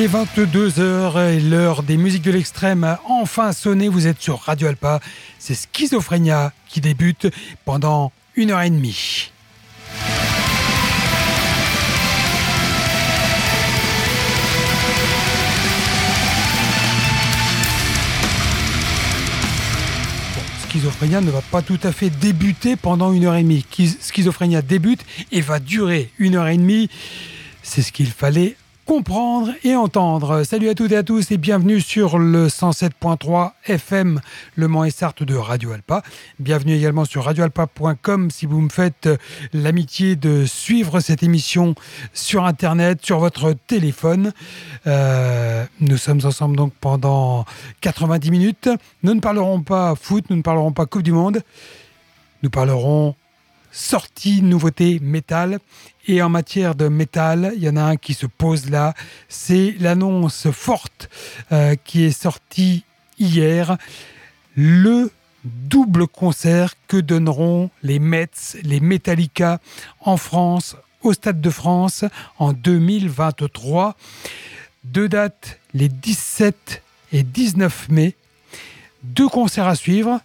Il est 22h et l'heure des musiques de l'extrême a enfin sonné. Vous êtes sur Radio Alpa. C'est Schizophrénia qui débute pendant une heure et demie. Schizophrénia ne va pas tout à fait débuter pendant une heure et demie. Schizophrénia débute et va durer une heure et demie. C'est ce qu'il fallait comprendre et entendre. Salut à toutes et à tous et bienvenue sur le 107.3 FM Le Mans et Sarthe de Radio Alpa. Bienvenue également sur radioalpa.com si vous me faites l'amitié de suivre cette émission sur Internet, sur votre téléphone. Euh, nous sommes ensemble donc pendant 90 minutes. Nous ne parlerons pas foot, nous ne parlerons pas Coupe du Monde. Nous parlerons sortie nouveauté métal. Et en matière de métal, il y en a un qui se pose là. C'est l'annonce forte euh, qui est sortie hier. Le double concert que donneront les Mets, les Metallica en France, au Stade de France en 2023. Deux dates, les 17 et 19 mai. Deux concerts à suivre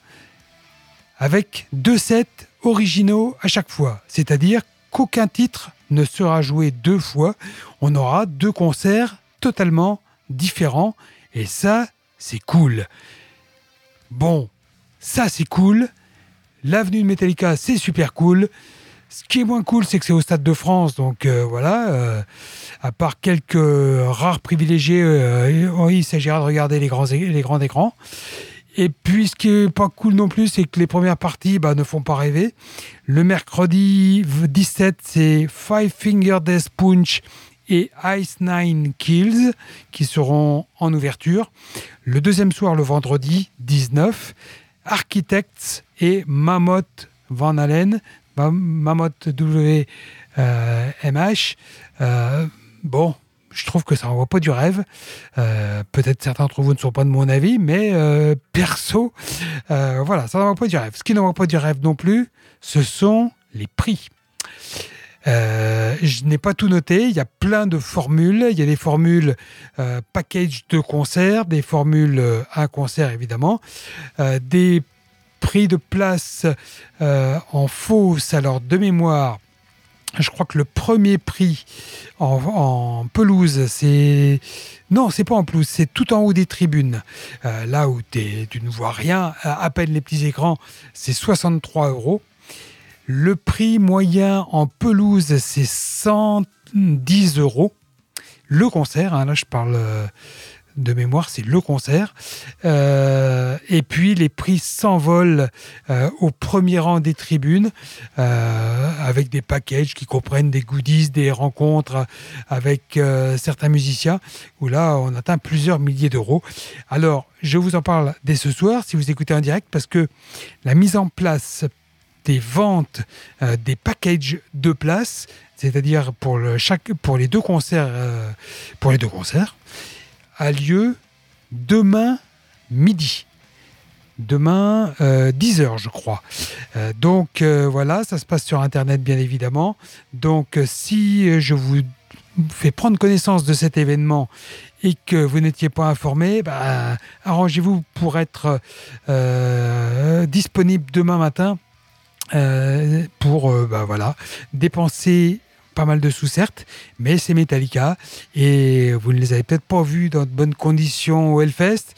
avec deux sets originaux à chaque fois. C'est-à-dire qu'aucun titre ne sera joué deux fois. On aura deux concerts totalement différents. Et ça, c'est cool. Bon, ça c'est cool. L'avenue de Metallica, c'est super cool. Ce qui est moins cool, c'est que c'est au Stade de France, donc euh, voilà. Euh, à part quelques rares privilégiés, euh, il s'agira de regarder les grands, les grands écrans. Et puis, ce qui est pas cool non plus, c'est que les premières parties bah, ne font pas rêver. Le mercredi 17, c'est Five Finger Death Punch et Ice Nine Kills qui seront en ouverture. Le deuxième soir, le vendredi 19, Architects et Mammoth Van Allen, Mammoth WMH. Euh, bon, je trouve que ça n'envoie pas du rêve. Euh, peut-être certains d'entre vous ne sont pas de mon avis, mais euh, perso, euh, voilà, ça n'envoie pas du rêve. Ce qui n'envoie pas du rêve non plus, ce sont les prix. je n'ai pas tout noté, il y a plein de formules. Il y a des formules package de concert, des formules un concert évidemment, des prix de place en fausse, alors de mémoire, je crois que le premier prix en, pelouse, c'est. Non, c'est pas en pelouse, c'est tout en haut des tribunes. Euh, là où tu ne vois rien, à peine les petits écrans, c'est 63 euros. Le prix moyen en pelouse, c'est 110 euros. Le concert, hein, là je parle euh, de mémoire, c'est le concert. Euh, et puis les prix s'envolent euh, au premier rang des tribunes euh, avec des packages qui comprennent des goodies, des rencontres avec certains musiciens où là on atteint plusieurs milliers d'euros. Alors je vous en parle dès ce soir si vous écoutez en direct parce que la mise en place des ventes des packages de places, c'est-à-dire pour, pour les deux concerts, pour les deux concerts, a lieu demain midi. Demain, 10h, euh, je crois. Euh, donc euh, voilà, ça se passe sur Internet, bien évidemment. Donc si je vous fais prendre connaissance de cet événement et que vous n'étiez pas informé, bah, arrangez-vous pour être disponible demain matin pour bah, voilà, dépenser pas mal de sous certes, mais c'est Metallica et vous ne les avez peut-être pas vus dans de bonnes conditions au Hellfest.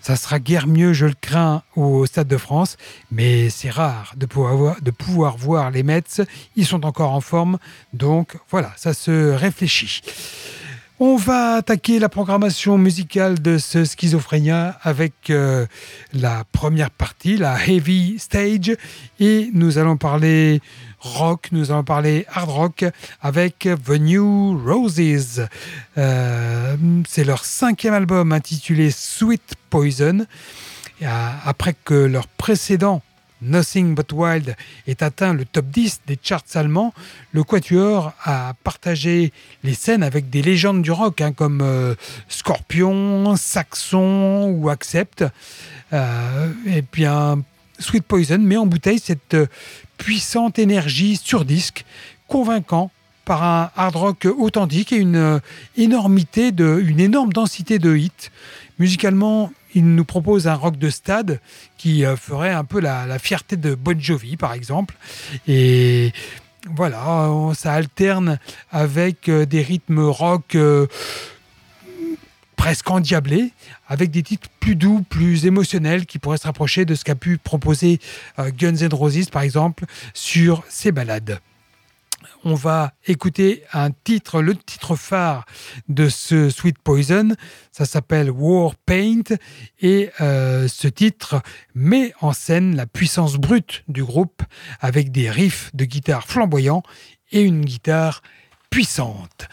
Ça sera guère mieux, je le crains, au Stade de France, mais c'est rare de pouvoir, voir, de pouvoir voir les Mets. Ils sont encore en forme, donc voilà, ça se réfléchit. On va attaquer la programmation musicale de ce Schizophrénia avec euh, la première partie, la Heavy Stage, et nous allons parler rock, nous allons parler hard rock avec The New Roses. Euh, c'est leur cinquième album intitulé Sweet Poison. Après que leur précédent Nothing But Wild ait atteint le top 10 des charts allemands, le Quatuor a partagé les scènes avec des légendes du rock hein, comme euh, Scorpion, Saxon ou Accept. Euh, et bien, Sweet Poison met en bouteille cette puissante énergie sur disque, convaincant par un hard rock authentique et une énormité de, une énorme densité de hits. Musicalement, il nous propose un rock de stade qui ferait un peu la, fierté de Bon Jovi, par exemple. Et voilà, ça alterne avec des rythmes rock presque endiablé, avec des titres plus doux, plus émotionnels, qui pourraient se rapprocher de ce qu'a pu proposer euh, Guns N' Roses, par exemple, sur ses balades. On va écouter un titre, le titre phare de ce Sweet Poison. Ça s'appelle War Paint et euh, ce titre met en scène la puissance brute du groupe avec des riffs de guitare flamboyants et une guitare puissante.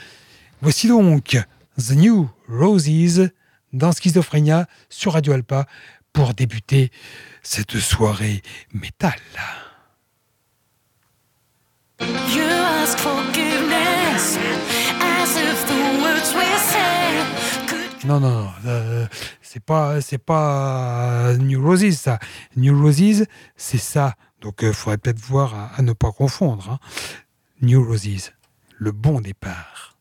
Voici donc The New Roses dans Schizophrénia sur Radio Alpa pour débuter cette soirée métal. Non, non, non, euh, c'est pas, pas New Roses ça. New Roses, c'est ça. Donc, il euh, faudrait peut-être voir à, ne pas confondre. Hein. New Roses, le bon départ.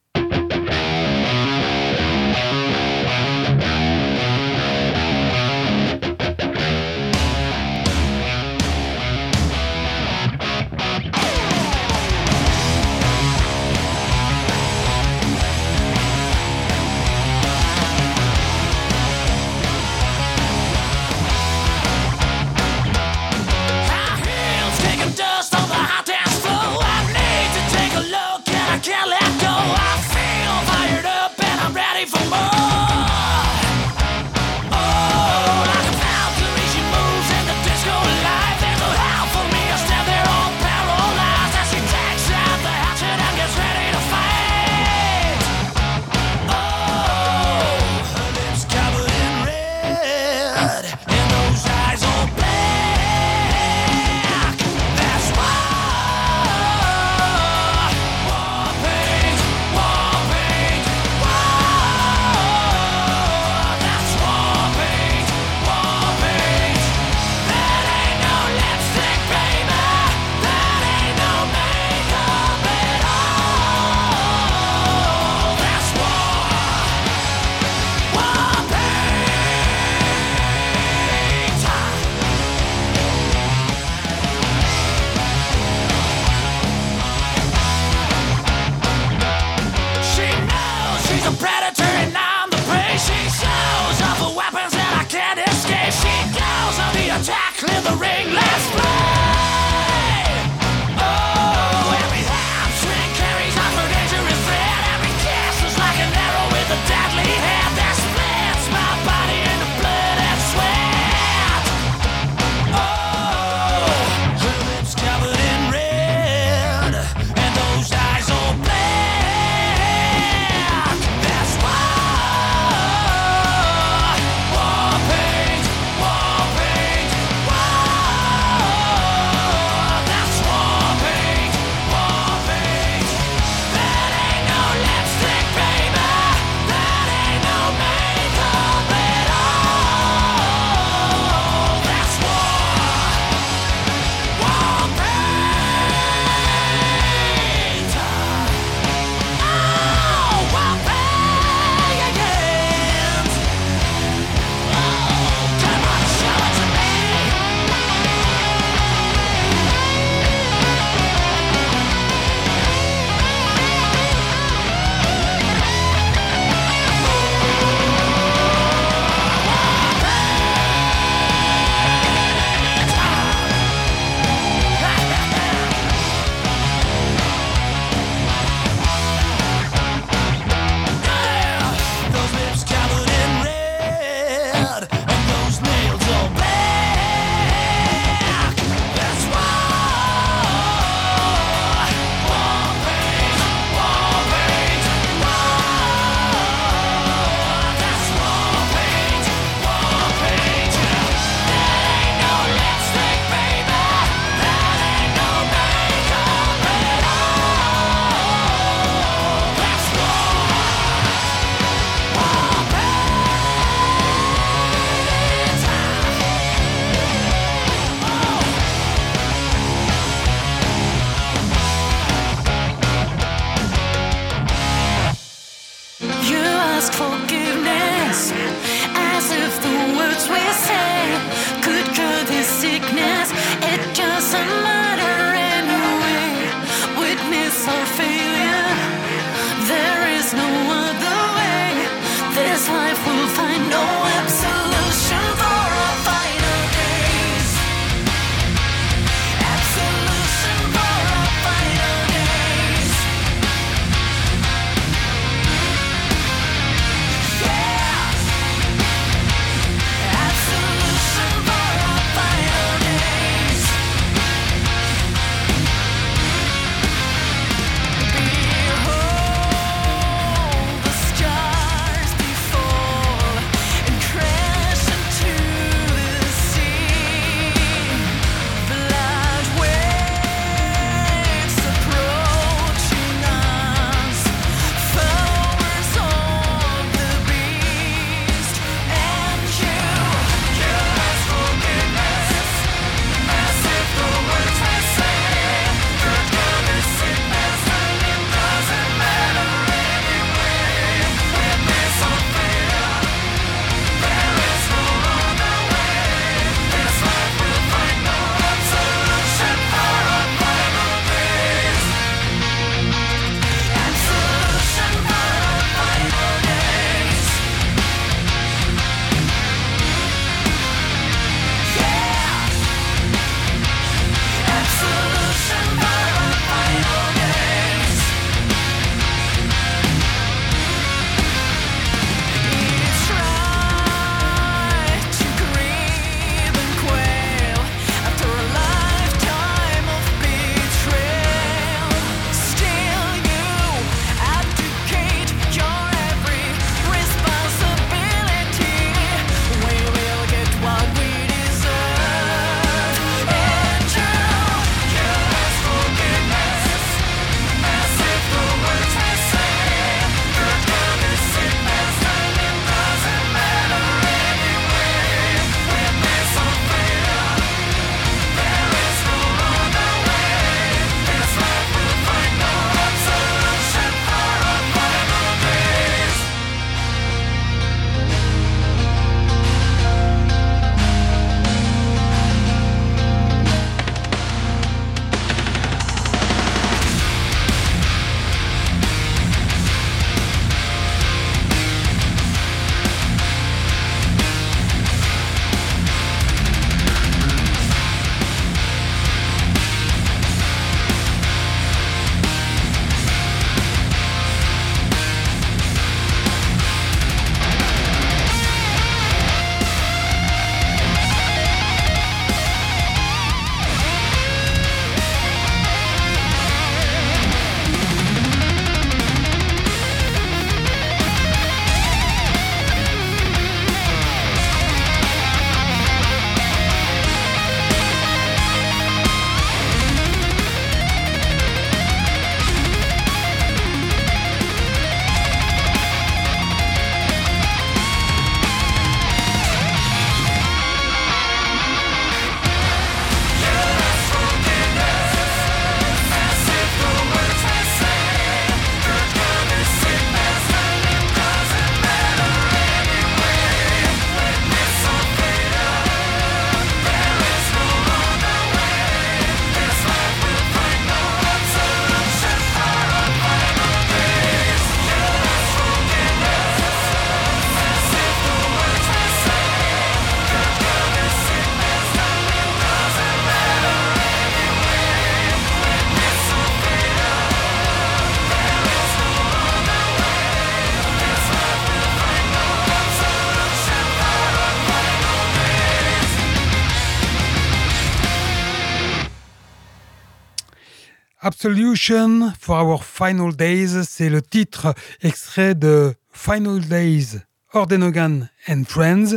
Absolution for Our Final Days, c'est le titre extrait de Final Days, Ordenogan and Friends,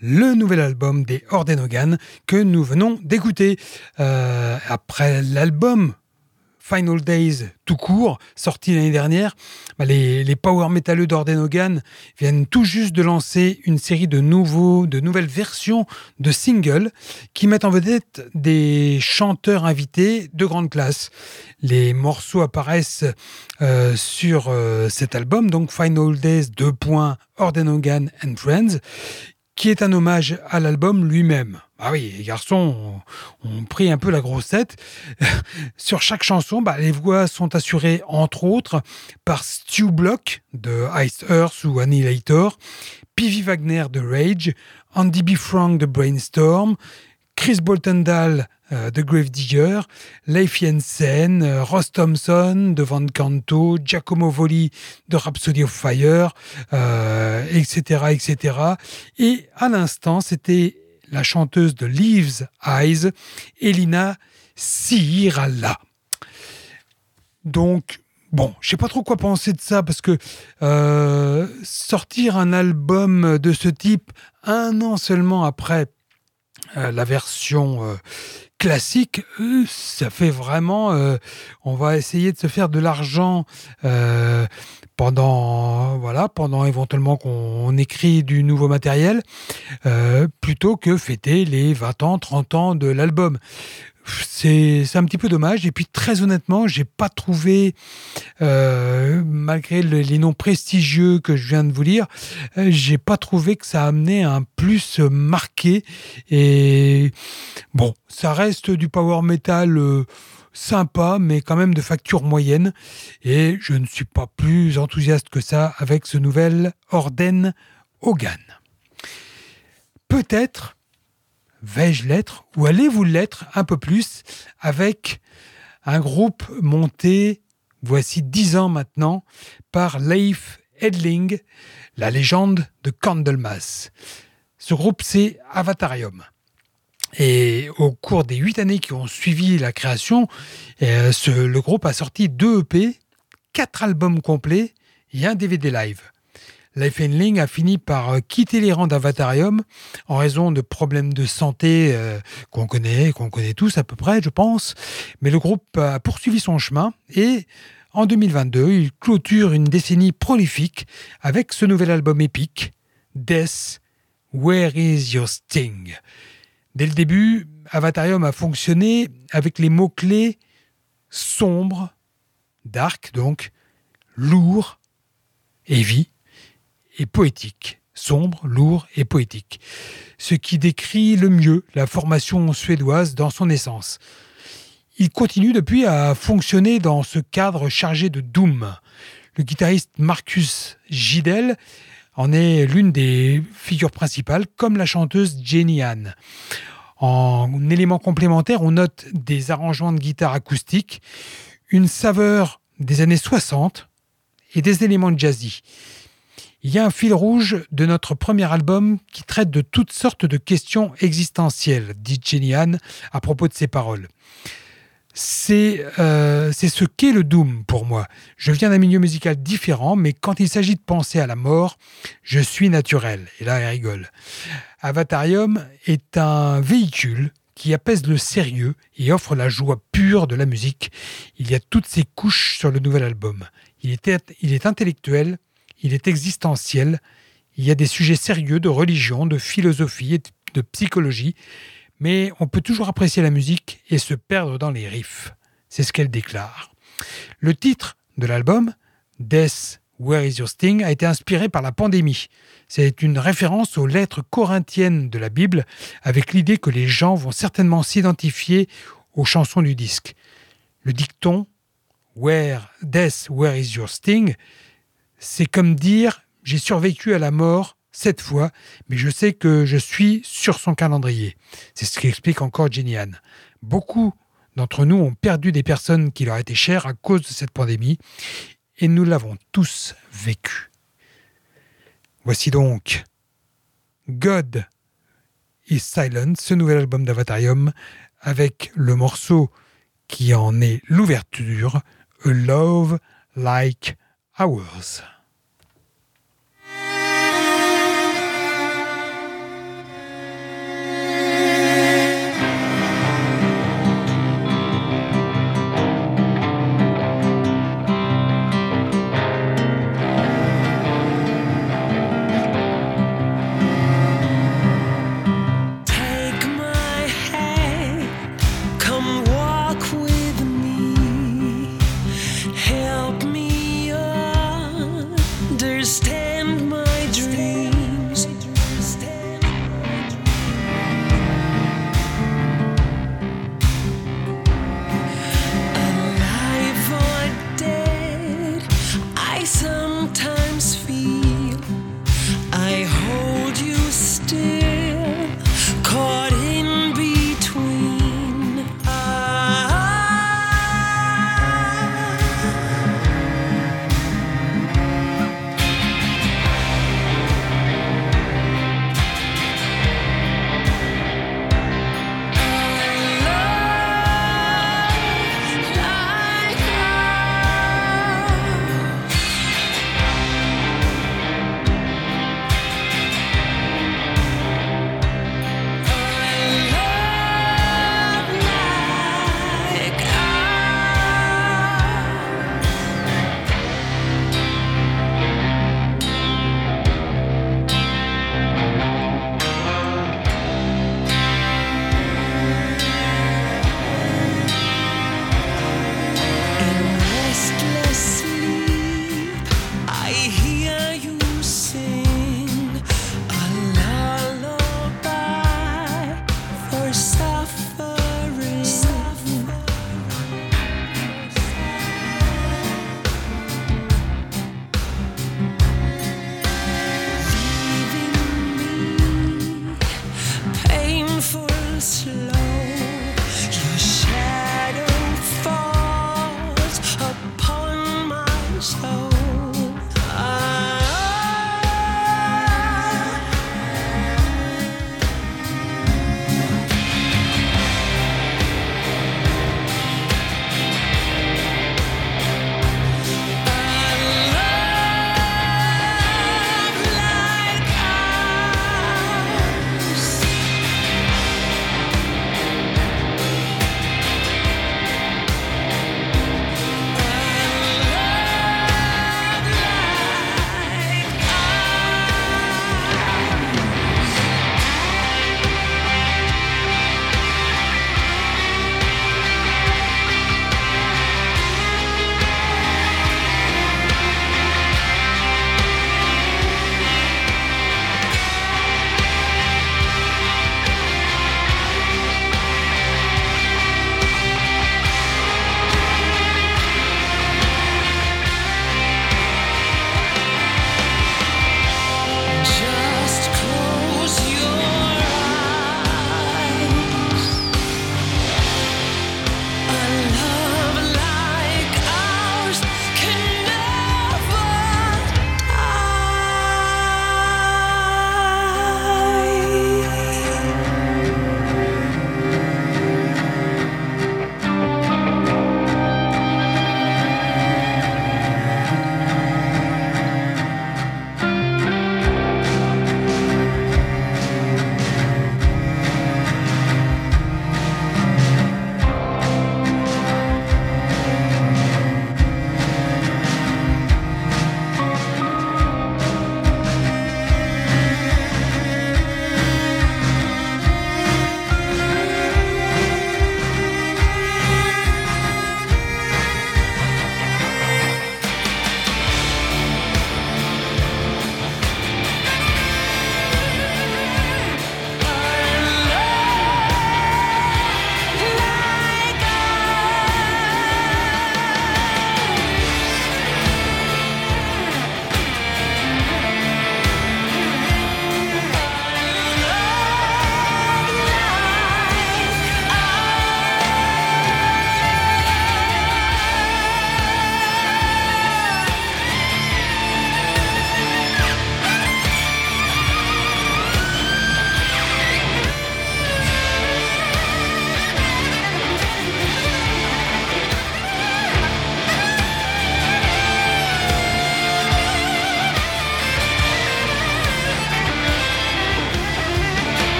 le nouvel album des Ordenogan que nous venons d'écouter. Euh, après l'album Final Days tout court, sorti l'année dernière, bah, les, power metalleux d'Ordenogan viennent tout juste de lancer une série de nouveaux, de nouvelles versions de singles qui mettent en vedette des chanteurs invités de grande classe. Les morceaux apparaissent euh, sur euh, cet album, donc Final Days 2. Ordenogan and Friends, qui est un hommage à l'album lui-même. Ah oui, les garçons ont, pris un peu la grossette. Sur chaque chanson, bah, les voix sont assurées entre autres par Stu Block de Ice Earth ou Annihilator, P.V. Wagner de Rage, Andy B. Frank de Brainstorm, Chris Boltendal euh, de Gravedigger, Leif Jensen, euh, Ross Thompson de Van Canto, Giacomo Voli de Rhapsody of Fire, etc., euh, etc. Et à l'instant, c'était la chanteuse de Leaves Eyes, Elina Sirala. Donc, bon, je sais pas trop quoi penser de ça parce que sortir un album de ce type un an seulement après la version classique, euh, ça fait vraiment. Euh, on va essayer de se faire de l'argent euh, pendant, voilà, pendant éventuellement qu'on écrit du nouveau matériel, plutôt que fêter les 20 ans, 30 ans de l'album c'est un petit peu dommage. Et puis très honnêtement, j'ai pas trouvé, euh, malgré les noms prestigieux que je viens de vous lire, euh, j'ai pas trouvé que ça amenait un plus marqué. Et bon, ça reste du power metal. Euh, sympa, mais quand même de facture moyenne. Et je ne suis pas plus enthousiaste que ça avec ce nouvel Orden Hogan. Peut-être vais-je l'être ou allez-vous l'être un peu plus avec un groupe monté, voici dix ans maintenant, par Leif Edling, la légende de Candlemas. Ce groupe, c'est Avatarium. Et au cours des huit années qui ont suivi la création, euh, le groupe a sorti deux EP, quatre albums complets et un DVD live. Life Endling a fini par euh, quitter les rangs d'Avatarium en raison de problèmes de santé euh, qu'on connaît, qu'on connaît tous à peu près, je pense. Mais le groupe a poursuivi son chemin et en 2022, il clôture une décennie prolifique avec ce nouvel album épique, Death, Where is Your Sting? Dès le début, Avatarium a fonctionné avec les mots-clés sombre, dark donc, lourd, heavy, et poétique, sombre, lourd et poétique, ce qui décrit le mieux la formation suédoise dans son essence. Il continue depuis à fonctionner dans ce cadre chargé de doom. Le guitariste Marcus Gidel en est l'une des figures principales, comme la chanteuse Jenny Ann. En élément complémentaire, on note des arrangements de guitare acoustique, une saveur des années 60 et des éléments jazzy. Il y a un fil rouge de notre premier album qui traite de toutes sortes de questions existentielles, dit Jenny Ann à propos de ses paroles. Euh, c'est ce qu'est le Doom pour moi. Je viens d'un milieu musical différent, mais quand il s'agit de penser à la mort, je suis naturel. Et là, elle rigole. Avatarium est un véhicule qui apaise le sérieux et offre la joie pure de la musique. Il y a toutes ces couches sur le nouvel album. Il est, il est intellectuel, il est existentiel, il y a des sujets sérieux de religion, de philosophie et de psychologie, mais on peut toujours apprécier la musique et se perdre dans les riffs. C'est ce qu'elle déclare. Le titre de l'album, Death, Where is Your Sting, a été inspiré par la pandémie. C'est une référence aux lettres corinthiennes de la Bible, avec l'idée que les gens vont certainement s'identifier aux chansons du disque. Le dicton Where Death, Where is Your Sting c'est comme dire j'ai survécu à la mort cette fois, mais je sais que je suis sur son calendrier. C'est ce qu'explique encore Jenny Anne. Beaucoup d'entre nous ont perdu des personnes qui leur étaient chères à cause de cette pandémie, et nous l'avons tous vécu. Voici donc God is Silent, ce nouvel album d'Avatarium, avec le morceau qui en est l'ouverture, A Love Like Ours.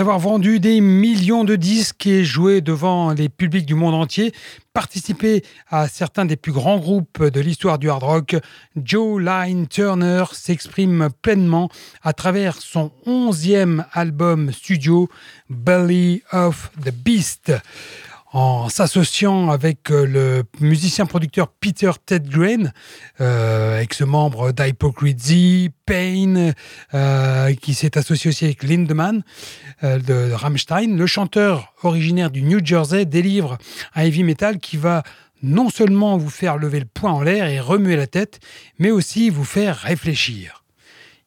Avoir vendu des millions de disques et joué devant les publics du monde entier, participé à certains des plus grands groupes de l'histoire du hard rock, Joe Line Turner s'exprime pleinement à travers son onzième album studio, Belly of the Beast en s'associant avec euh, le musicien-producteur Peter Tedgren, euh, ex-membre d'Hypocrisy, Pain, euh, qui s'est associé aussi avec Lindemann euh, de Rammstein. Le chanteur originaire du New Jersey délivre un heavy metal qui va non seulement vous faire lever le poing en l'air et remuer la tête, mais aussi vous faire réfléchir.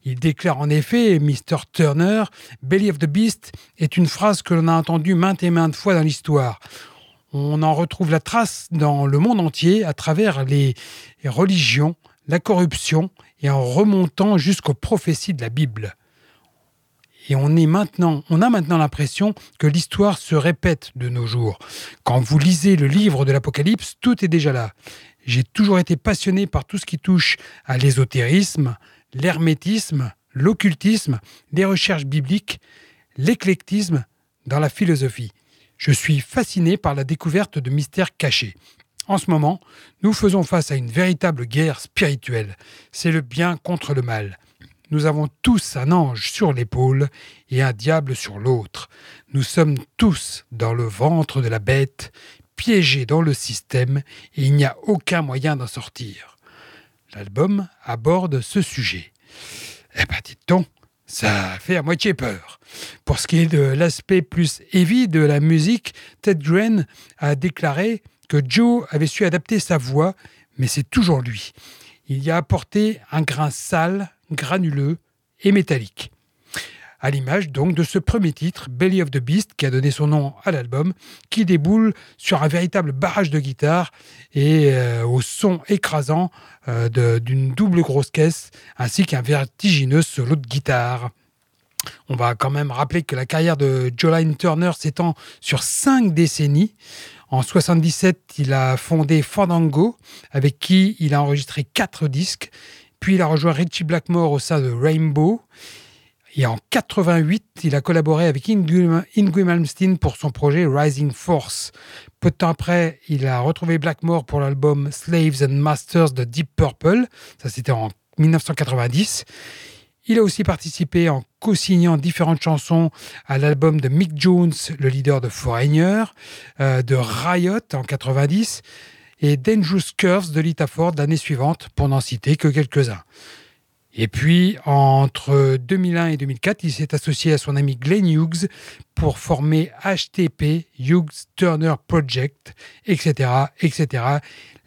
Il déclare en effet, Mr. Turner, Belly of the Beast est une phrase que l'on a entendue maintes et maintes fois dans l'histoire on en retrouve la trace dans le monde entier à travers les religions, la corruption et en remontant jusqu'aux prophéties de la Bible. Et on, est maintenant, on a maintenant l'impression que l'histoire se répète de nos jours. Quand vous lisez le livre de l'Apocalypse, tout est déjà là. J'ai toujours été passionné par tout ce qui touche à l'ésotérisme, l'hermétisme, l'occultisme, les recherches bibliques, l'éclectisme dans la philosophie. Je suis fasciné par la découverte de mystères cachés. En ce moment, nous faisons face à une véritable guerre spirituelle. C'est le bien contre le mal. Nous avons tous un ange sur l'épaule et un diable sur l'autre. Nous sommes tous dans le ventre de la bête, piégés dans le système, et il n'y a aucun moyen d'en sortir. L'album aborde ce sujet. Eh ben, dites-donc, ça fait à moitié peur. Pour ce qui est de l'aspect plus heavy de la musique, Ted Green a déclaré que Joe avait su adapter sa voix, mais c'est toujours lui. Il y a apporté un grain sale, granuleux et métallique à l'image donc de ce premier titre, Belly of the Beast, qui a donné son nom à l'album, qui déboule sur un véritable barrage de guitare et euh, au son écrasant euh, d'une double grosse caisse, ainsi qu'un vertigineux solo de guitare. On va quand même rappeler que la carrière de Jolene Turner s'étend sur cinq décennies. En 77, il a fondé Fandango, avec qui il a enregistré quatre disques. Puis il a rejoint Richie Blackmore au sein de Rainbow. Et en 88, il a collaboré avec Ingrid Malmsteen pour son projet Rising Force. Peu de temps après, il a retrouvé Blackmore pour l'album Slaves and Masters de Deep Purple. Ça, c'était en 1990. Il a aussi participé en co-signant différentes chansons à l'album de Mick Jones, le leader de Foreigner, euh, de Riot en 90 et Dangerous Curves de Lita Ford l'année suivante, pour n'en citer que quelques-uns. Et puis, entre 2001 et 2004, il s'est associé à son ami Glenn Hughes pour former HTP, Hughes Turner Project, etc., etc.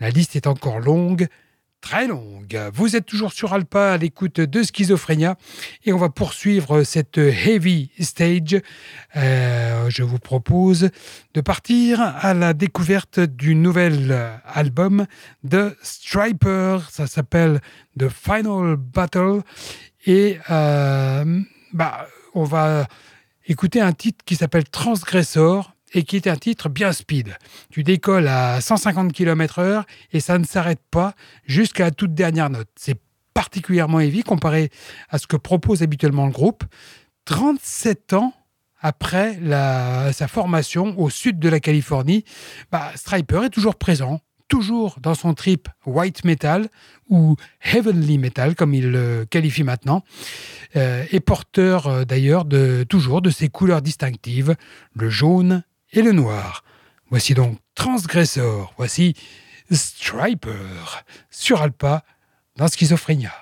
La liste est encore longue, très longue. Vous êtes toujours sur Alpa à l'écoute de Schizophrénia et on va poursuivre cette heavy stage. Euh, je vous propose de partir à la découverte du nouvel album de Striper. Ça s'appelle The Final Battle et euh, bah, on va écouter un titre qui s'appelle Transgressor et qui est un titre bien speed. Tu décolles à 150 km/h et ça ne s'arrête pas jusqu'à la toute dernière note. C'est particulièrement heavy comparé à ce que propose habituellement le groupe. 37 ans après sa formation au sud de la Californie, bah, Striper est toujours présent, toujours dans son trip white metal ou heavenly metal comme il le qualifie maintenant, euh, et porteur euh, d'ailleurs de toujours de ses couleurs distinctives, le jaune et le noir. Voici donc Transgressor, voici Striper sur Alpa dans Schizophrénia.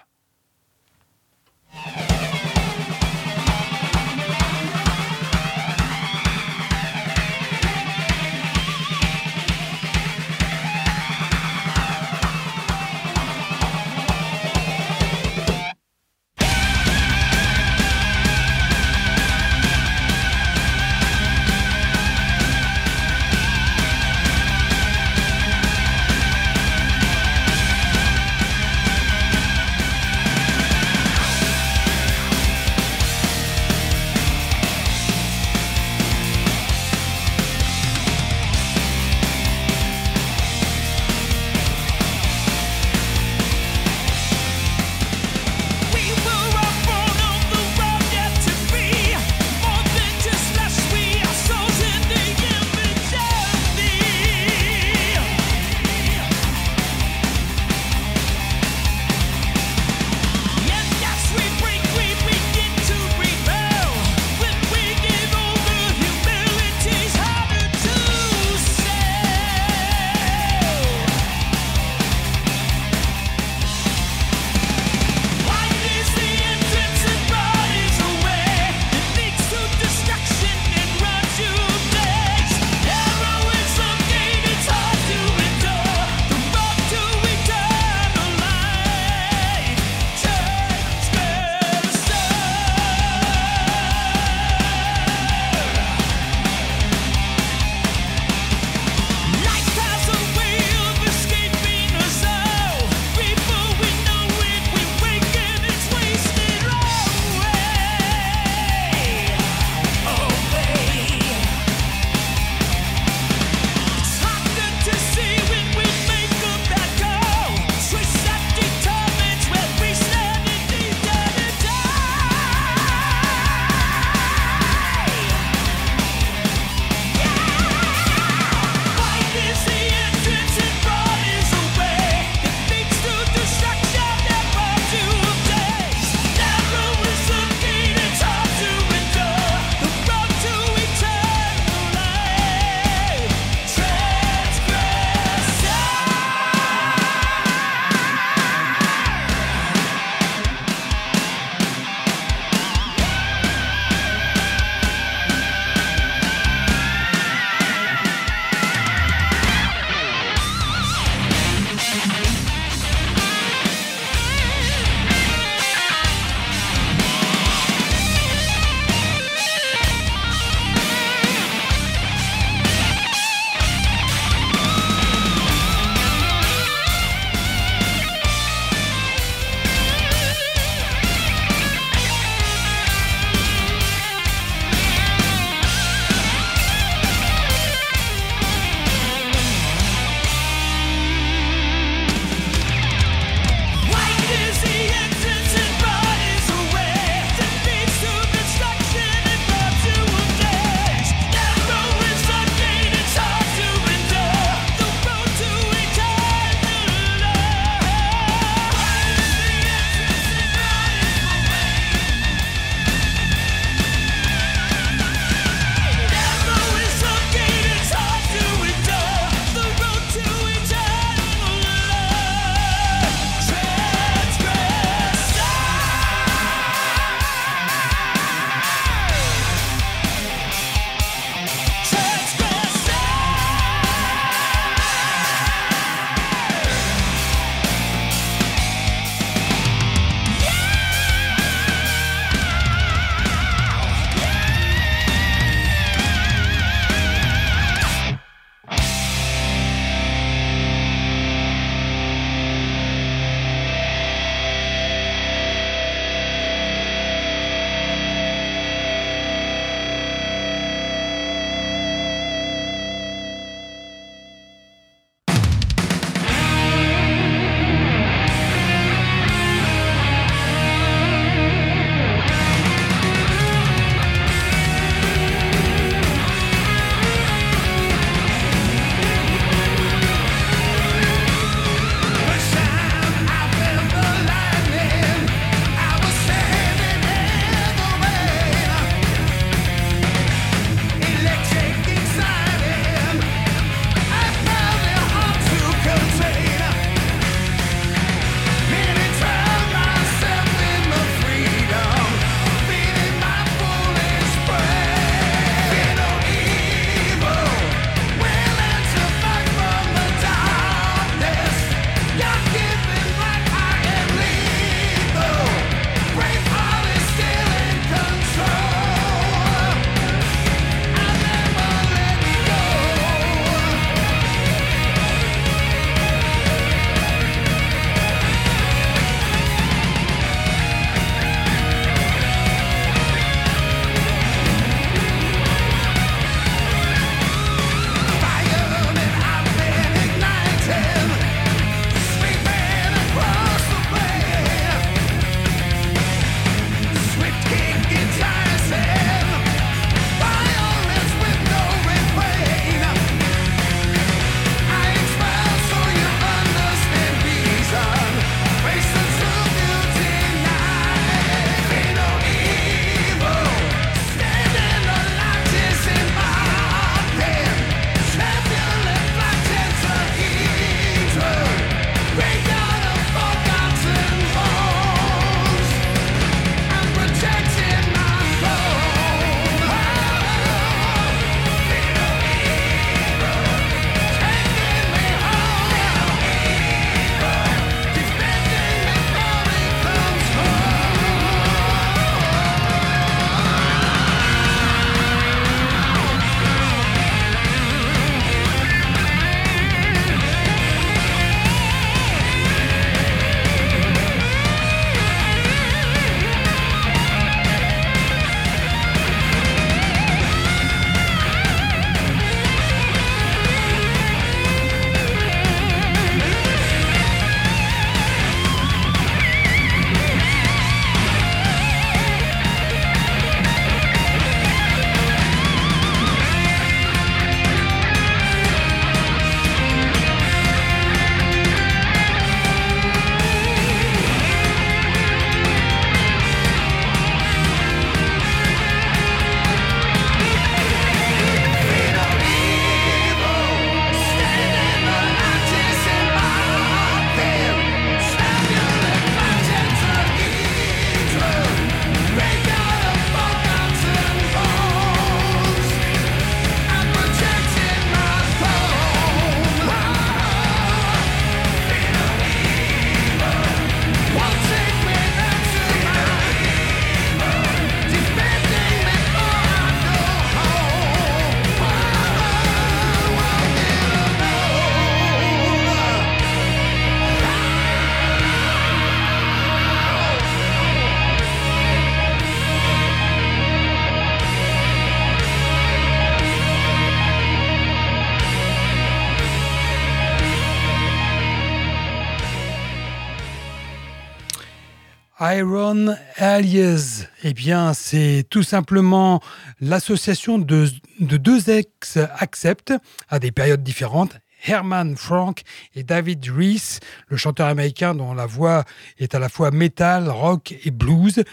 Iron Allies, eh bien, c'est tout simplement l'association de, deux ex accept à des périodes différentes. Herman Frank et David Reese, le chanteur américain dont la voix est à la fois metal, rock et blues.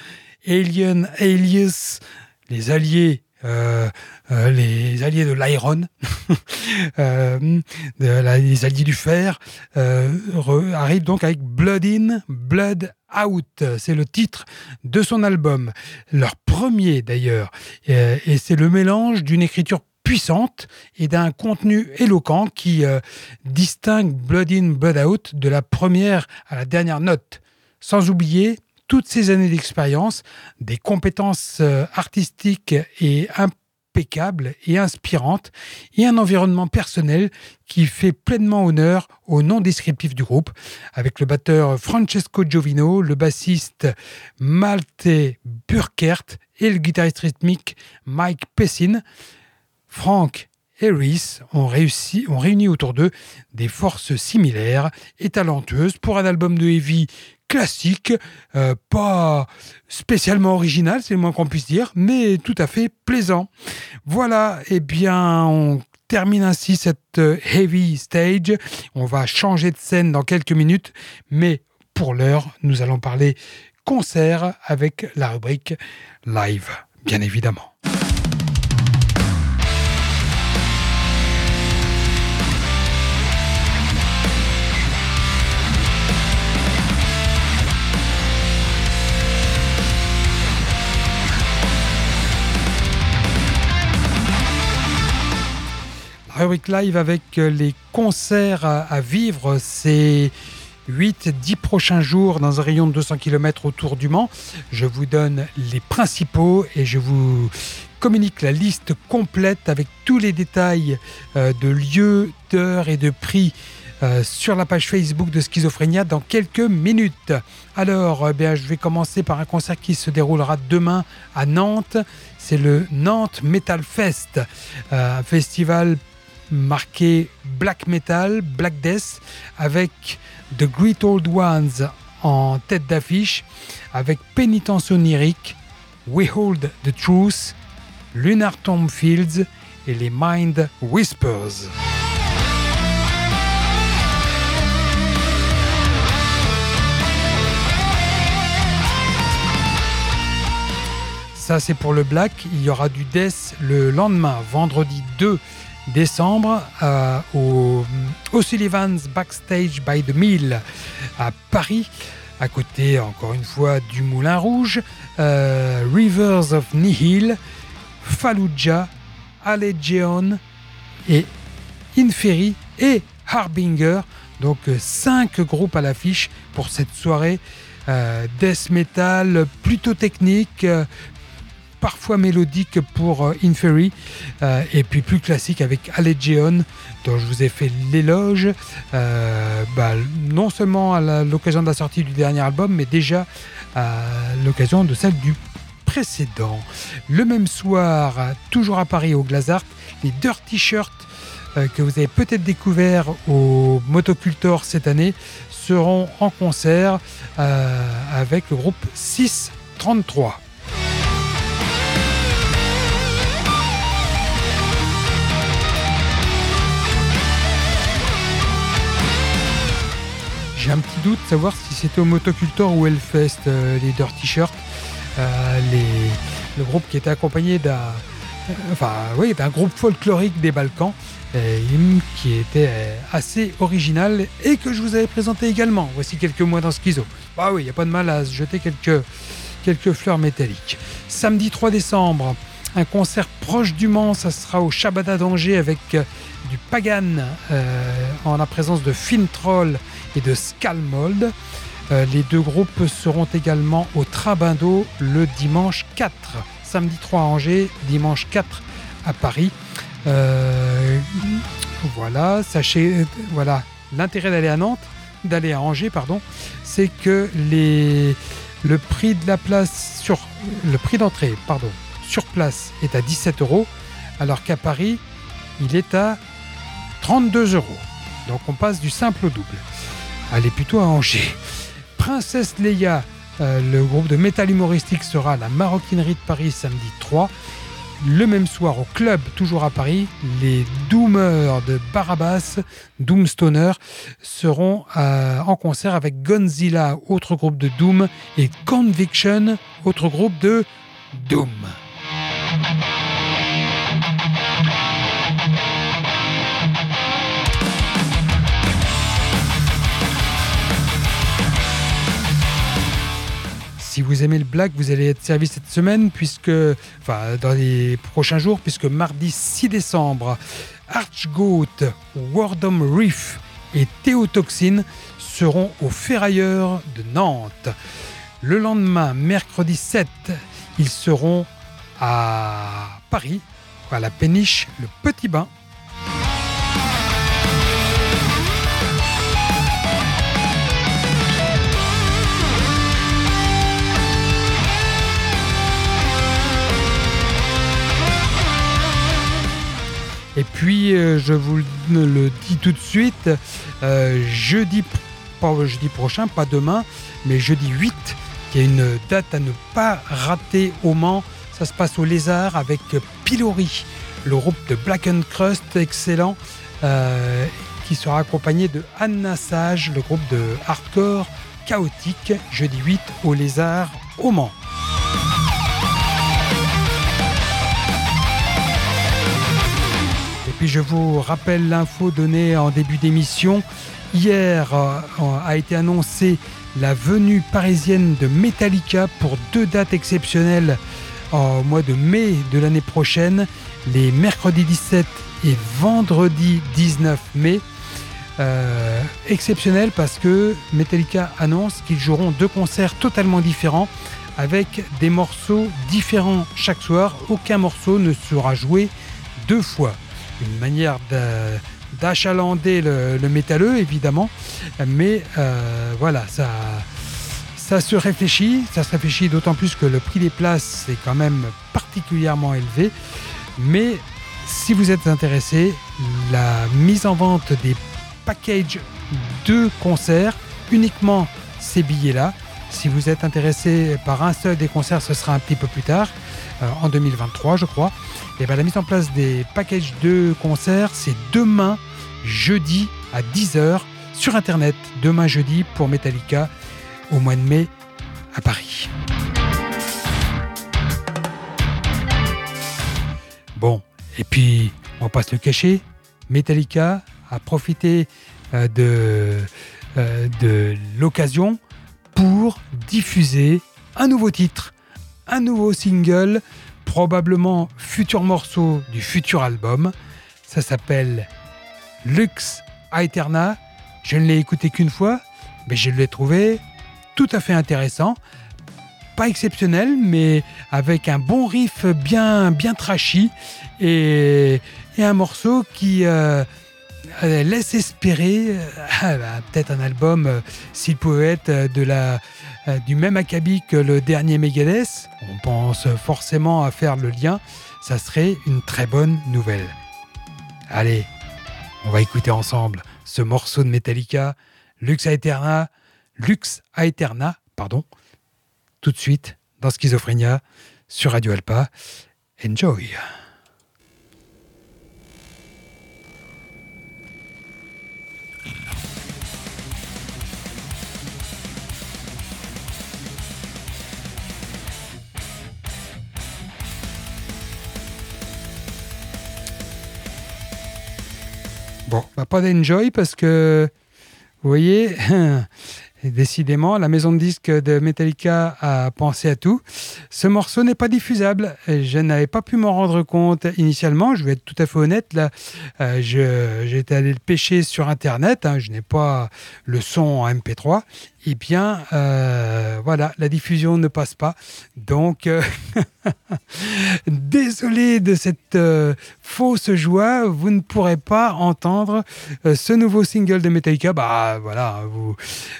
Alien Alias, les alliés euh, euh, les alliés de l'Iron, euh, les alliés du fer, arrivent donc avec Blood In, Blood Out. C'est le titre de son album, leur premier d'ailleurs. et c'est le mélange d'une écriture puissante et d'un contenu éloquent qui distingue Blood In, Blood Out de la première à la dernière note. Sans oublier toutes ces années d'expérience, des compétences euh, artistiques et impeccables et inspirantes, et un environnement personnel qui fait pleinement honneur au nom descriptif du groupe, avec le batteur Francesco Giovino, le bassiste Malte Burkert et le guitariste rythmique Mike Pessin. Frank et Reese ont, réussi, ont réuni autour d'eux des forces similaires et talentueuses pour un album de heavy classique, euh, pas spécialement original, c'est le moins qu'on puisse dire, mais tout à fait plaisant. Voilà, et eh bien, on termine ainsi cette euh, heavy stage. On va changer de scène dans quelques minutes, mais pour l'heure, nous allons parler concert avec la rubrique live, bien évidemment. Live avec euh, les concerts à, vivre ces 8-10 prochains jours dans un rayon de 200 km autour du Mans. Je vous donne les principaux et je vous communique la liste complète avec tous les détails euh, de lieux, d'heures et de prix euh, sur la page Facebook de Schizophrénia dans quelques minutes. Alors, bien, je vais commencer par un concert qui se déroulera demain à Nantes. C'est le Nantes Metal Fest, un festival marqué black metal, black death, avec The Great Old Ones en tête d'affiche, avec Pénitence onirique, We Hold the Truth, Lunar Tomb Fields et les Mind Whispers. Ça c'est pour le black, il y aura du death le lendemain, vendredi 2 décembre euh, au O'Sullivan's Backstage by the Mill à Paris, à côté encore une fois du Moulin Rouge, euh, Rivers of Nihil, Fallujah, Allegion et Inferi et Harbinger. Donc euh, cinq groupes à l'affiche pour cette soirée. death metal plutôt technique, parfois mélodique pour euh, Inferry, euh, et puis plus classique avec Allegion, dont je vous ai fait l'éloge, euh, bah, non seulement à l'occasion de la sortie du dernier album, mais déjà à l'occasion de celle du précédent. Le même soir, toujours à Paris au Glazart, les Dirty Shirts que vous avez peut-être découvert au Motocultor cette année seront en concert avec le groupe 633. J'ai un petit doute de savoir si c'était au Motocultor ou Hellfest, euh, les Dirty Shirts. Euh, le groupe qui était accompagné d'un enfin, oui, d'un groupe folklorique des Balkans, euh, qui était assez original et que je vous avais présenté également. Voici quelques mois dans Schizo. Bah oui, il n'y a pas de mal à se jeter quelques, quelques fleurs métalliques. Samedi 3 décembre, un concert proche du Mans, ça sera au Shabada d'Angers avec du Pagan en la présence de Fintroll et de Scalmold. Euh, les deux groupes seront également au Trabindo le dimanche 4. Samedi 3 à Angers, dimanche 4 à Paris. Euh, voilà, sachez, voilà, l'intérêt d'aller à Nantes, d'aller à Angers, pardon, c'est que le prix de la place sur le prix d'entrée, pardon, sur place est à 17 euros, alors qu'à Paris, il est à 32 euros. Donc on passe du simple au double. Allez plutôt à Angers. Princesse Leia le groupe de métal humoristique sera à la Maroquinerie de Paris samedi 3. Le même soir au club, toujours à Paris, les Doomers de Barabas, Doomstoner, seront en concert avec Gonzilla, autre groupe de Doom, et Conviction, autre groupe de Doom. Vous aimez le black, vous allez être servi cette semaine, puisque, enfin, dans les prochains jours, puisque mardi 6 décembre, Archgoat, Wardom Reef et Théotoxine seront au Ferrailleur de Nantes. Le lendemain, mercredi 7, ils seront à Paris, à la péniche Le Petit Bain, Et puis, euh, je vous le dis tout de suite, euh, jeudi, prochain, pas demain, mais jeudi 8, qui est une date à ne pas rater au Mans. Ça se passe au Lézard avec Pilori, le groupe de Black and Crust excellent, euh, qui sera accompagné de Anna Sage, le groupe de hardcore chaotique, jeudi 8 au Lézard au Mans. Puis je vous rappelle l'info donnée en début d'émission. Hier euh, a été annoncée la venue parisienne de Metallica pour deux dates exceptionnelles au mois de mai de l'année prochaine, les mercredis 17 et vendredi 19 mai. Euh, exceptionnel parce que Metallica annonce qu'ils joueront deux concerts totalement différents avec des morceaux différents chaque soir. Aucun morceau ne sera joué deux fois une manière d'achalander le, métalleux, évidemment. Mais euh, voilà, ça, ça se réfléchit. Ça se réfléchit d'autant plus que le prix des places est quand même particulièrement élevé. Mais si vous êtes intéressé, la mise en vente des packages de concerts, uniquement ces billets-là. Si vous êtes intéressé par un seul des concerts, ce sera un petit peu plus tard, en 2023 je crois. Et bien, la mise en place des packages de concerts, c'est demain, jeudi à 10h sur Internet. Demain, jeudi, pour Metallica, au mois de mai, à Paris. Bon, et puis, on va pas se le cacher, Metallica a profité euh, euh, de l'occasion pour diffuser un nouveau titre, un nouveau single probablement futur morceau du futur album. Ça s'appelle Lux Aeterna. Je ne l'ai écouté qu'une fois, mais je l'ai trouvé tout à fait intéressant. Pas exceptionnel, mais avec un bon riff bien, bien trashy et, un morceau qui euh, laisse espérer euh, peut-être un album, euh, s'il pouvait être de la euh, du même acabit que le dernier Megadeth, on pense forcément à faire le lien, ça serait une très bonne nouvelle. Allez, on va écouter ensemble ce morceau de Metallica, Lux Aeterna, Lux Aeterna, pardon, tout de suite dans Schizophrénia sur Radio Alpa. Enjoy! Bon, bah, pas d'enjoy parce que, vous voyez, décidément, la maison de disques de Metallica a pensé à tout. Ce morceau n'est pas diffusable. Je n'avais pas pu m'en rendre compte initialement. Je vais être tout à fait honnête. Là, euh, j'étais allé le pêcher sur Internet. Hein. je n'ai pas le son en MP3 eh bien, euh, voilà, la diffusion ne passe pas. Donc, euh, désolé de cette euh, fausse joie, vous ne pourrez pas entendre ce nouveau single de Metallica. Bah voilà, vous,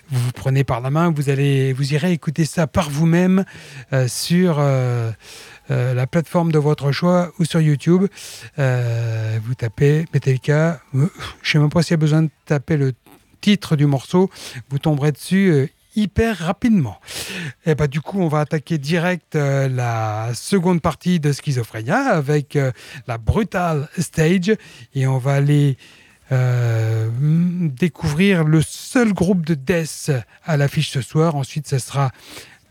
vous, prenez par la main, vous allez, vous irez écouter ça par vous-même sur la plateforme de votre choix ou sur YouTube. vous tapez Metallica. Je ne sais même pas s'il y a besoin de taper le titre du morceau, vous tomberez dessus euh, hyper rapidement. Et bah, du coup, on va attaquer direct euh, la seconde partie de Schizophrénia avec euh, la Brutal Stage et on va aller découvrir le seul groupe de death à l'affiche ce soir. Ensuite, ce sera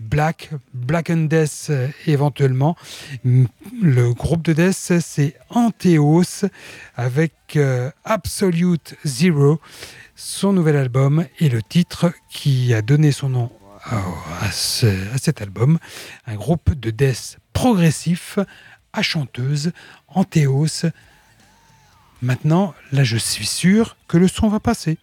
Black, Black and Death éventuellement. Le groupe de death, c'est Anteos avec Absolute Zero son nouvel album et le titre qui a donné son nom à, cet album, un groupe de death progressif à chanteuse, Antéos. Maintenant, là je suis sûr que le son va passer.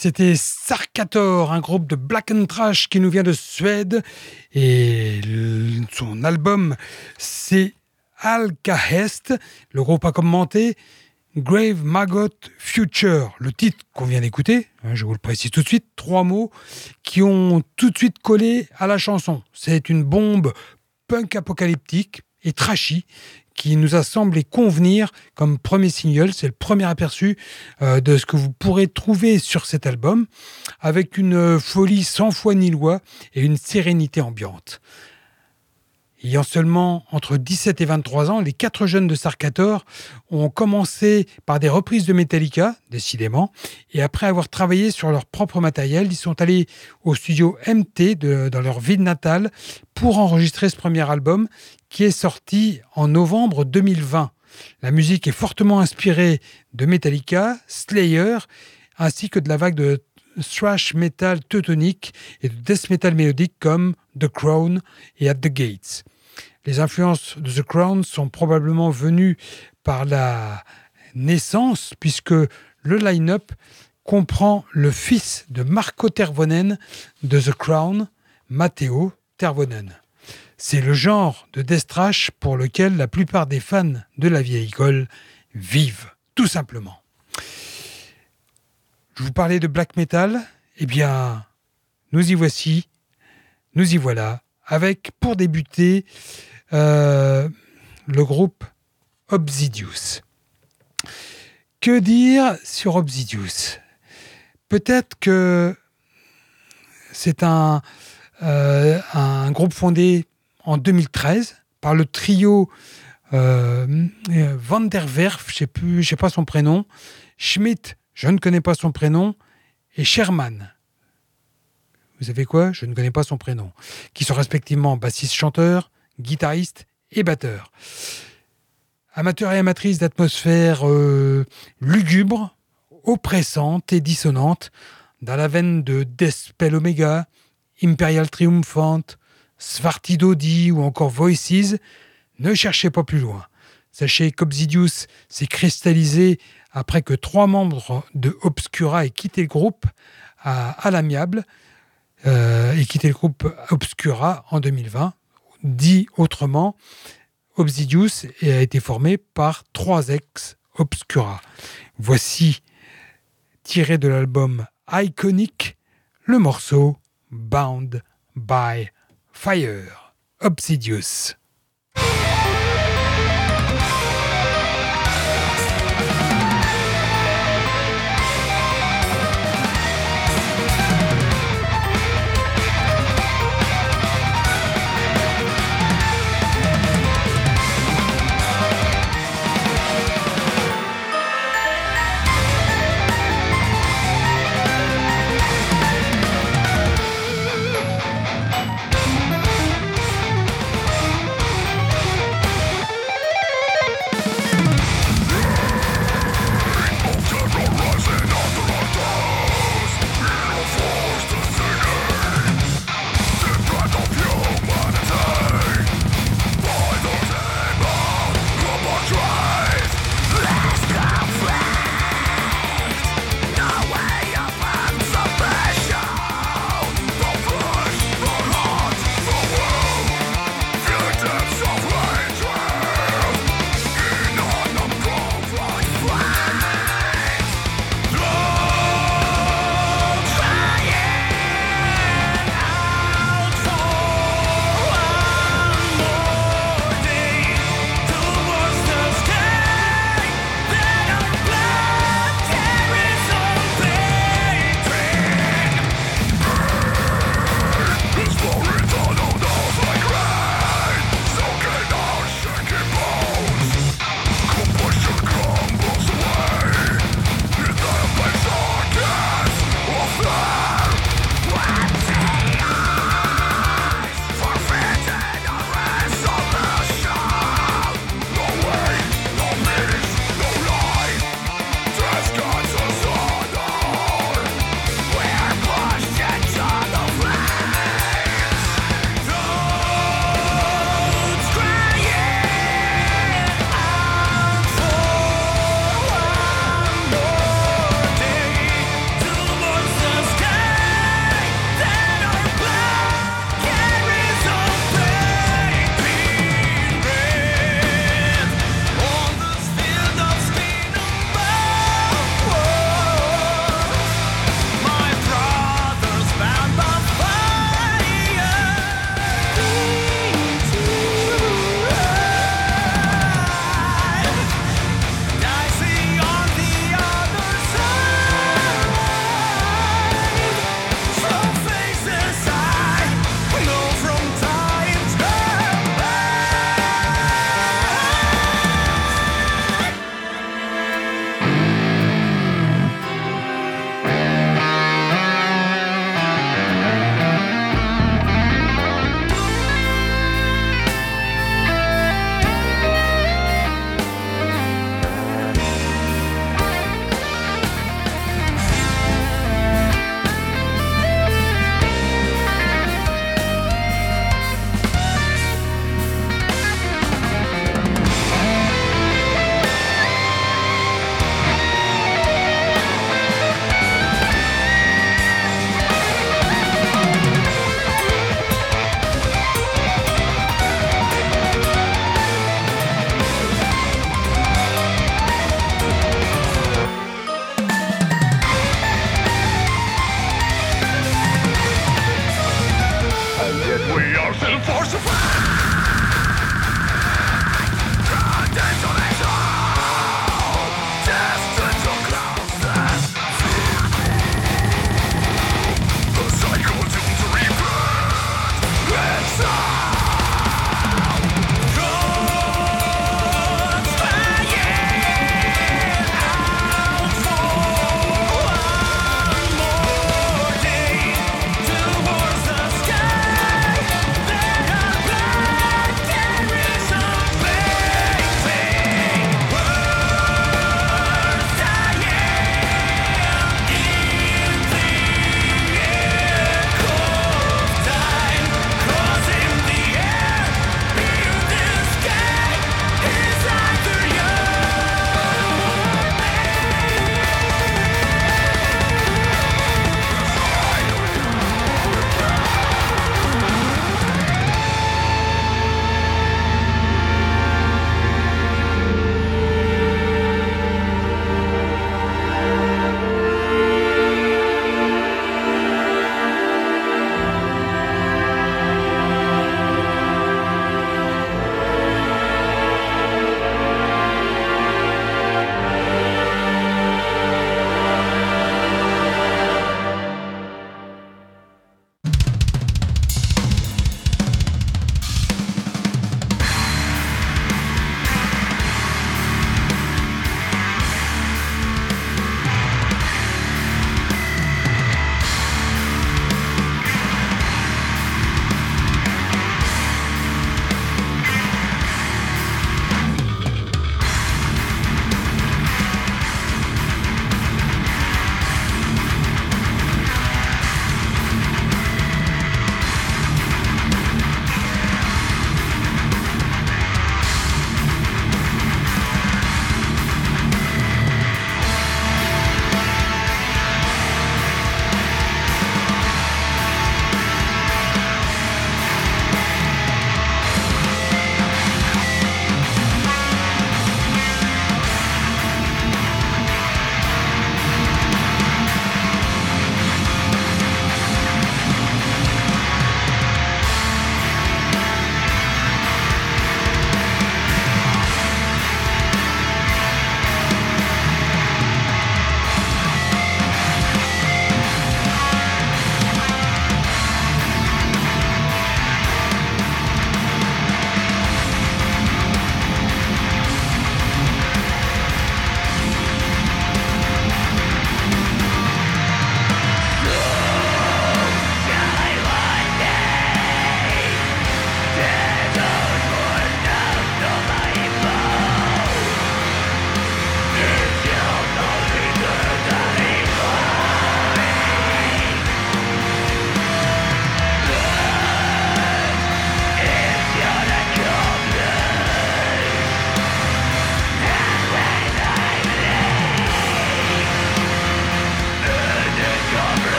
C'était Sarkator, un groupe de black and trash qui nous vient de Suède. Et son album, c'est Alkahest. Le groupe a commenté Grave Maggot Future. Le titre qu'on vient d'écouter, hein, je vous le précise tout de suite, trois mots qui ont tout de suite collé à la chanson. C'est une bombe punk apocalyptique et trashy qui nous a semblé convenir comme premier single. C'est le premier aperçu euh, de ce que vous pourrez trouver sur cet album, avec une folie sans foi ni loi et une sérénité ambiante. Ayant seulement entre 17 et 23 ans, les quatre jeunes de Sarkator ont commencé par des reprises de Metallica, décidément, et après avoir travaillé sur leur propre matériel, ils sont allés au studio MT dans leur ville natale pour enregistrer ce premier album qui est sorti en novembre 2020. La musique est fortement inspirée de Metallica, Slayer, ainsi que de la vague de thrash metal teutonique et de death metal mélodique comme The Crown et At the Gates. Les influences de The Crown sont probablement venues par la naissance, puisque le line-up comprend le fils de Marco Tervonen de The Crown, Matteo Tervonen. C'est le genre de death trash pour lequel la plupart des fans de la vieille école vivent, tout simplement. Je vous parlais de black metal, eh bien, nous y voici, nous y voilà, avec pour débuter euh, le groupe Obsidius. Que dire sur Obsidius? Peut-être que c'est un, euh, un groupe fondé en 2013 par le trio euh, Van der Werf, je ne sais pas son prénom, Schmidt, je ne connais pas son prénom, et Sherman. Vous savez quoi? Je ne connais pas son prénom. Qui sont respectivement bassiste-chanteur, guitariste et batteur. Amateur et amatrice d'atmosphère euh, lugubre, oppressante et dissonante, dans la veine de Despel Omega, Imperial Triumphant, Svartidodi ou encore Voices, ne cherchez pas plus loin. Sachez qu'Obsidius s'est cristallisé après que trois membres de Obscura aient quitté le groupe à, l'amiable euh, et quitté le groupe Obscura en 2020 Dit autrement, Obsidius a été formé par trois ex-Obscura. Voici, tiré de l'album Iconic, le morceau Bound by Fire, Obsidius.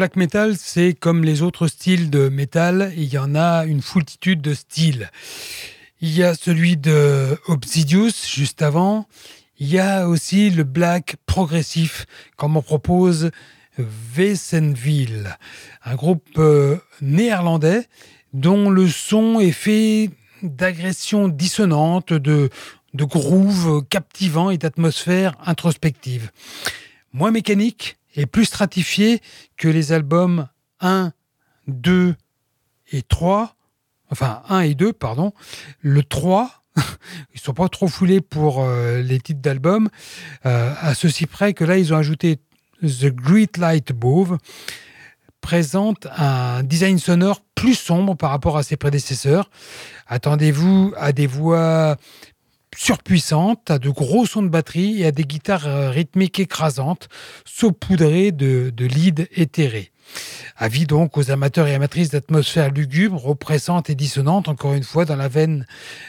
Black metal, c'est comme les autres styles de métal, il y en a une foultitude de styles. Il y a celui de Obsidious juste avant. Il y a aussi le black progressif, comme on propose Wesenville, un groupe euh, néerlandais dont le son est fait d'agressions dissonantes, de, de grooves captivants et d'atmosphères introspectives. Moins mécanique, est plus stratifié que les albums 1, 2 et 3. Enfin, 1 et 2, pardon. Le 3, ils sont pas trop foulés pour euh, les titres d'albums, euh, à ceci près que là, ils ont ajouté The Great Light Above, présente un design sonore plus sombre par rapport à ses prédécesseurs. Attendez-vous à des voix surpuissante, à de gros sons de batterie et à des guitares euh, rythmiques écrasantes, saupoudrées de, leads éthérés. Avis donc aux amateurs et amatrices d'atmosphères lugubres, oppressantes et dissonantes, encore une fois dans la veine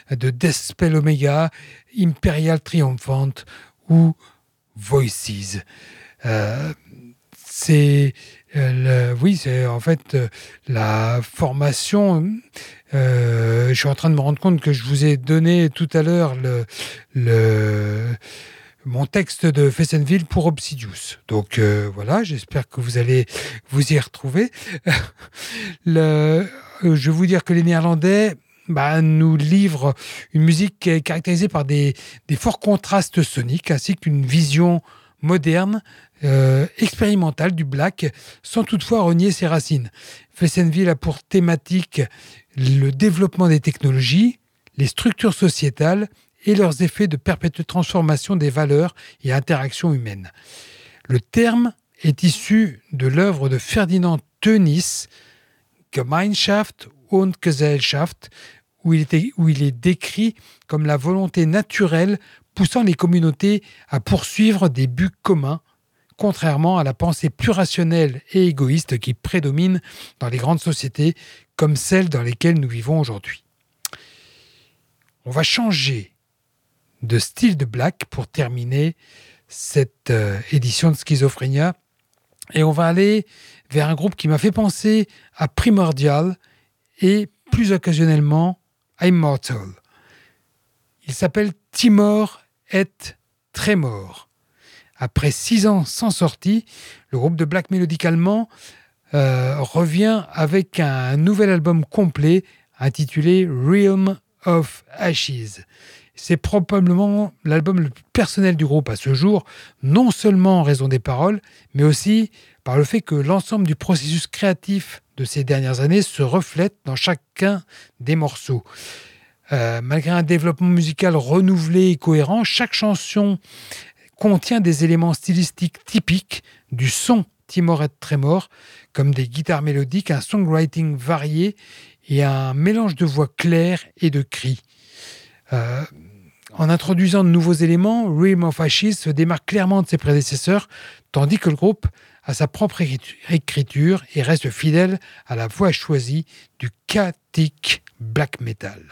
de Deathspell Omega, Imperial Triumphant ou Voices. Euh, c'est euh, oui, c'est en fait la formation euh, je suis en train de me rendre compte que je vous ai donné tout à l'heure mon texte de Fessenville pour Obsidious. Donc euh, voilà, j'espère que vous allez vous y retrouver. je vais vous dire que les Néerlandais bah, nous livrent une musique caractérisée par des forts contrastes soniques ainsi qu'une vision moderne, euh, expérimentale du black, sans toutefois renier ses racines. Fessenville a pour thématique le développement des technologies, les structures sociétales et leurs effets de perpétuelle transformation des valeurs et interactions humaines. Le terme est issu de l'œuvre de Ferdinand Tönnies, Gemeinschaft und Gesellschaft, où il, était, où il est décrit comme la volonté naturelle poussant les communautés à poursuivre des buts communs, contrairement à la pensée plus rationnelle et égoïste qui prédomine dans les grandes sociétés comme celles dans lesquelles nous vivons aujourd'hui. On va changer de style de black pour terminer cette euh, édition de Schizophrénia et on va aller vers un groupe qui m'a fait penser à Primordial et plus occasionnellement à Immortal. Il s'appelle Timor et Tremor. Après six ans sans sortie, le groupe de black mélodique allemand euh, revient avec un nouvel album complet intitulé Realm of Ashes. C'est probablement l'album le plus personnel du groupe à ce jour, non seulement en raison des paroles, mais aussi par le fait que l'ensemble du processus créatif de ces dernières années se reflète dans chacun des morceaux. Euh, malgré un développement musical renouvelé et cohérent, chaque chanson contient des éléments stylistiques typiques du son Timor et Tremor, comme des guitares mélodiques, un songwriting varié et un mélange de voix claires et de cris. Euh, en introduisant de nouveaux éléments, Realm of Ashes se démarque clairement de ses prédécesseurs, tandis que le groupe a sa propre écriture et reste fidèle à la voix choisie du chaotic black metal.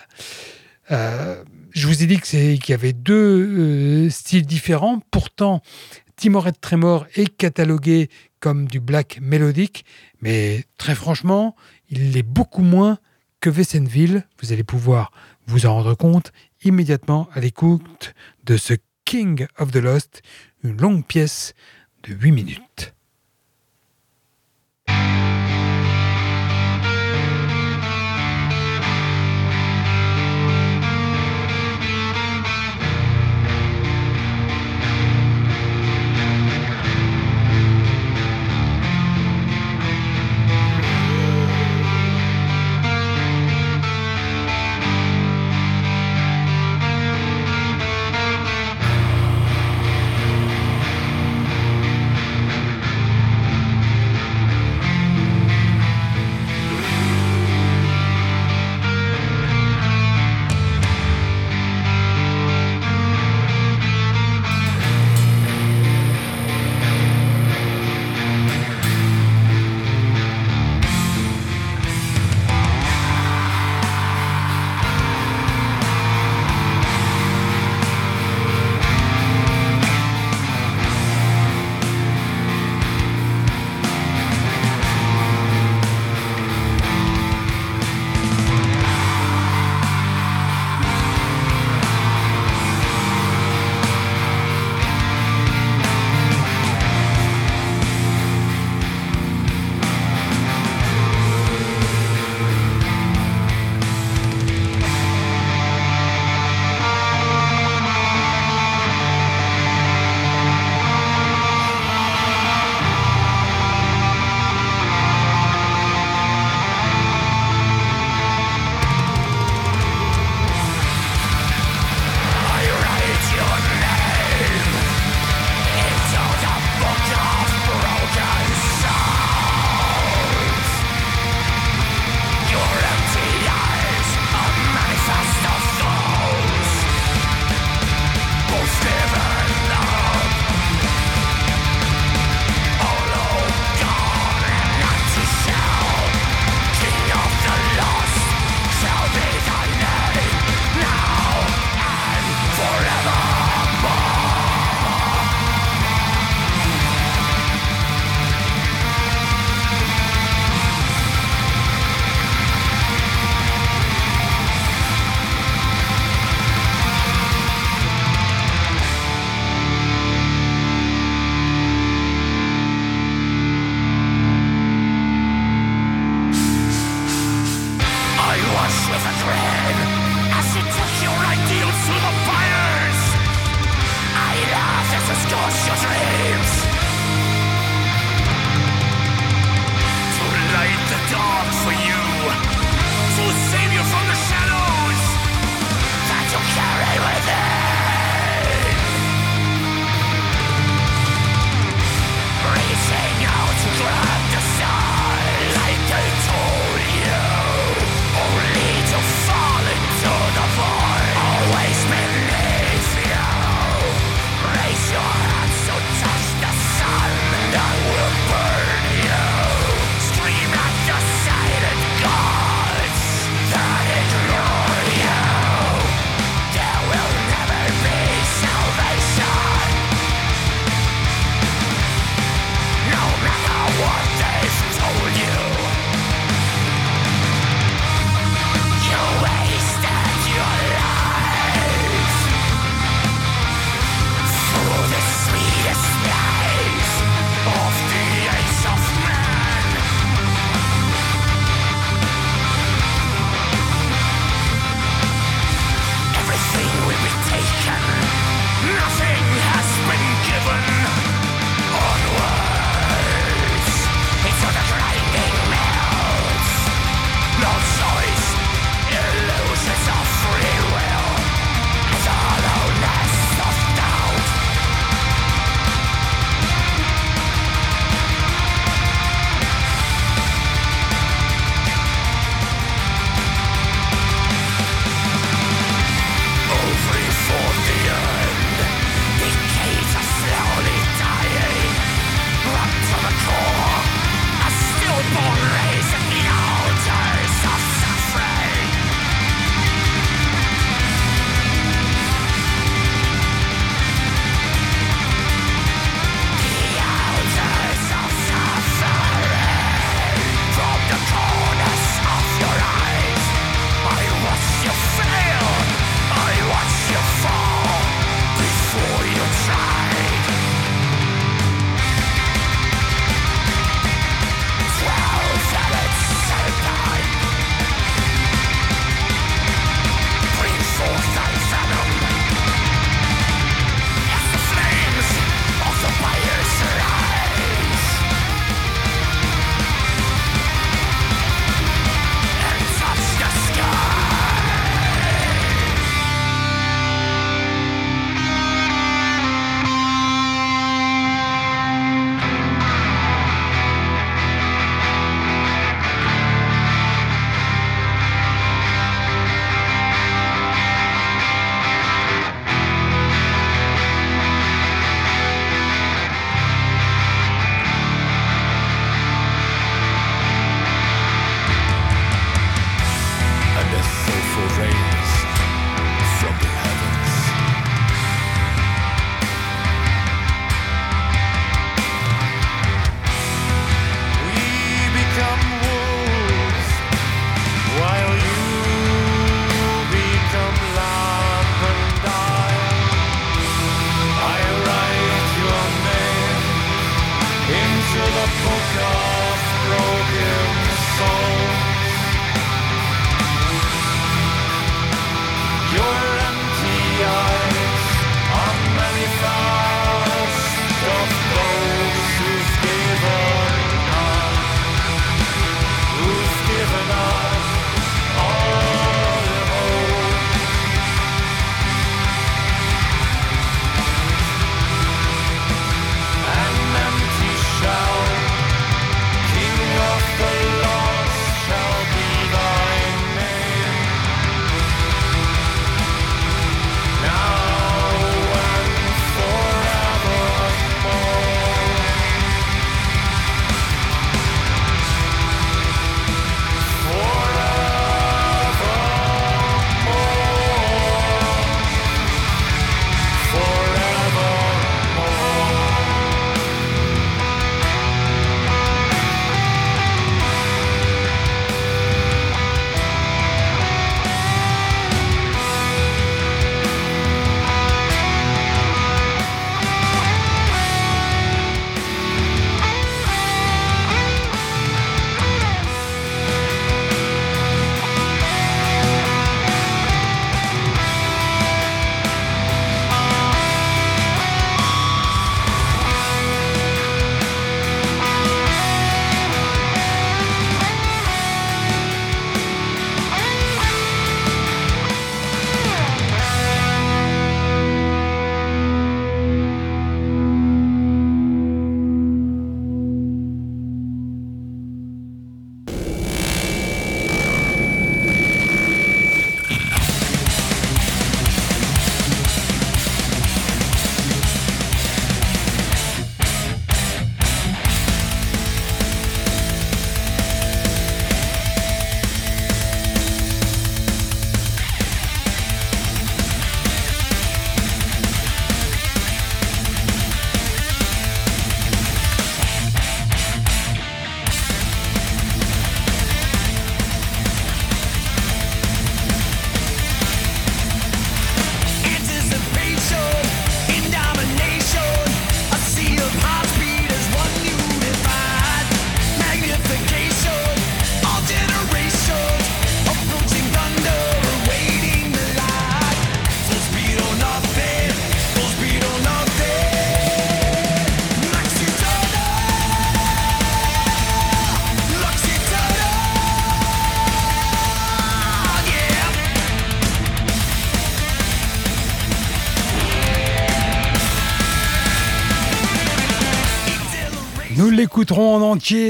Euh, je vous ai dit qu'il y avait deux euh, styles différents. Pourtant, Timoret Tremor est catalogué comme du black mélodique, mais très franchement, il l'est beaucoup moins que Vessenville. Vous allez pouvoir vous en rendre compte immédiatement à l'écoute de ce King of the Lost, une longue pièce de 8 minutes.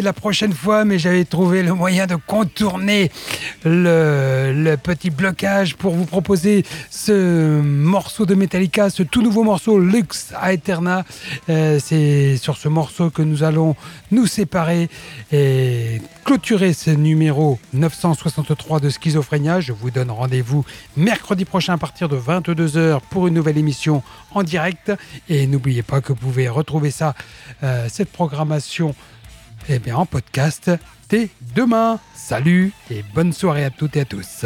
La prochaine fois, mais j'avais trouvé le moyen de contourner le, petit blocage pour vous proposer ce morceau de Metallica, ce tout nouveau morceau Lux Aeterna. Euh, c'est sur ce morceau que nous allons nous séparer et clôturer ce numéro 963 de Schizophrénia. Je vous donne rendez-vous mercredi prochain à partir de 22h pour une nouvelle émission en direct. Et n'oubliez pas que vous pouvez retrouver ça, euh, cette programmation eh bien, en podcast dès demain. Salut et bonne soirée à toutes et à tous.